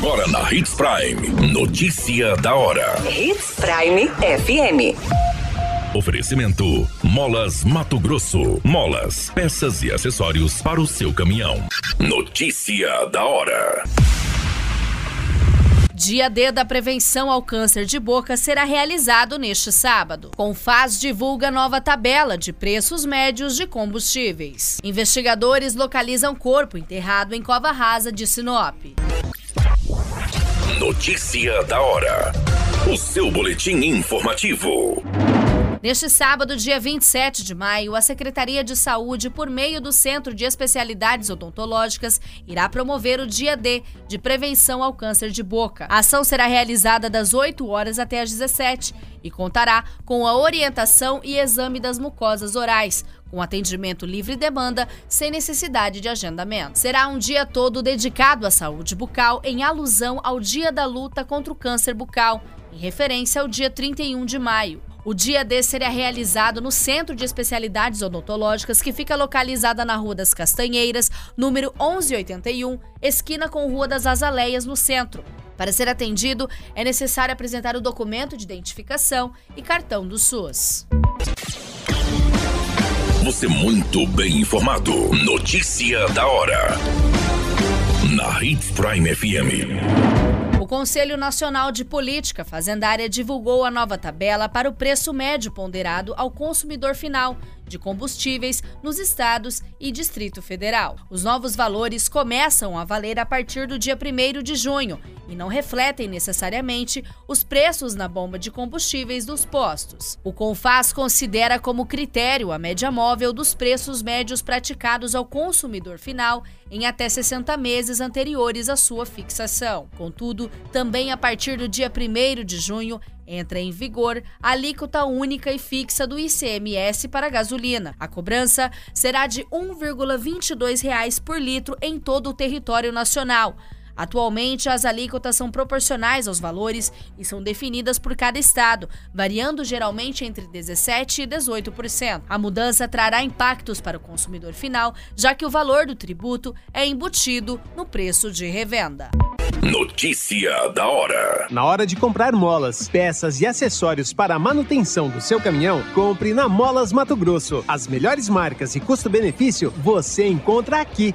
Agora na Hits Prime. Notícia da hora. Hits Prime FM. Oferecimento: Molas Mato Grosso. Molas, peças e acessórios para o seu caminhão. Notícia da hora. Dia D da prevenção ao câncer de boca será realizado neste sábado. Confaz divulga nova tabela de preços médios de combustíveis. Investigadores localizam corpo enterrado em cova rasa de Sinop. Notícia da hora. O seu boletim informativo. Neste sábado, dia 27 de maio, a Secretaria de Saúde, por meio do Centro de Especialidades Odontológicas, irá promover o Dia D de prevenção ao câncer de boca. A ação será realizada das 8 horas até às 17 e contará com a orientação e exame das mucosas orais, com atendimento livre demanda, sem necessidade de agendamento. Será um dia todo dedicado à saúde bucal em alusão ao Dia da Luta contra o Câncer Bucal, em referência ao dia 31 de maio. O dia D será realizado no Centro de Especialidades Odontológicas, que fica localizada na Rua das Castanheiras, número 1181, esquina com Rua das Azaleias, no centro. Para ser atendido, é necessário apresentar o documento de identificação e cartão do SUS. Você muito bem informado. Notícia da hora. Na Hits Prime FM. Conselho Nacional de Política Fazendária divulgou a nova tabela para o preço médio ponderado ao consumidor final de combustíveis nos estados e Distrito Federal. Os novos valores começam a valer a partir do dia 1 de junho e não refletem necessariamente os preços na bomba de combustíveis dos postos. O Confaz considera como critério a média móvel dos preços médios praticados ao consumidor final em até 60 meses anteriores à sua fixação. Contudo, também a partir do dia 1 de junho entra em vigor a alíquota única e fixa do ICMS para a gasolina. A cobrança será de R$ 1,22 por litro em todo o território nacional. Atualmente, as alíquotas são proporcionais aos valores e são definidas por cada estado, variando geralmente entre 17% e 18%. A mudança trará impactos para o consumidor final, já que o valor do tributo é embutido no preço de revenda. Notícia da hora. Na hora de comprar molas, peças e acessórios para a manutenção do seu caminhão, compre na Molas Mato Grosso. As melhores marcas e custo-benefício você encontra aqui.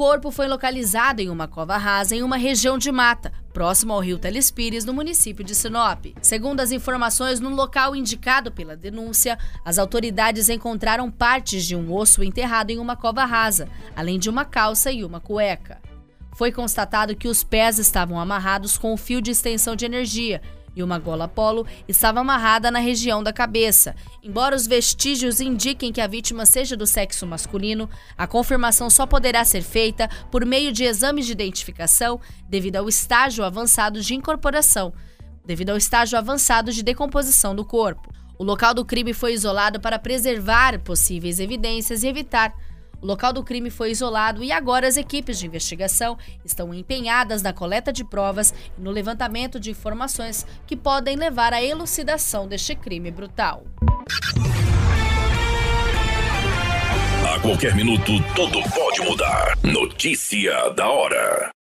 Corpo foi localizado em uma cova rasa em uma região de mata, próximo ao rio Telespires, no município de Sinop. Segundo as informações, no local indicado pela denúncia, as autoridades encontraram partes de um osso enterrado em uma cova rasa, além de uma calça e uma cueca. Foi constatado que os pés estavam amarrados com um fio de extensão de energia e uma gola polo estava amarrada na região da cabeça. Embora os vestígios indiquem que a vítima seja do sexo masculino, a confirmação só poderá ser feita por meio de exames de identificação devido ao estágio avançado de incorporação, devido ao estágio avançado de decomposição do corpo. O local do crime foi isolado para preservar possíveis evidências e evitar o local do crime foi isolado e agora as equipes de investigação estão empenhadas na coleta de provas e no levantamento de informações que podem levar à elucidação deste crime brutal. A qualquer minuto, tudo pode mudar. Notícia da hora.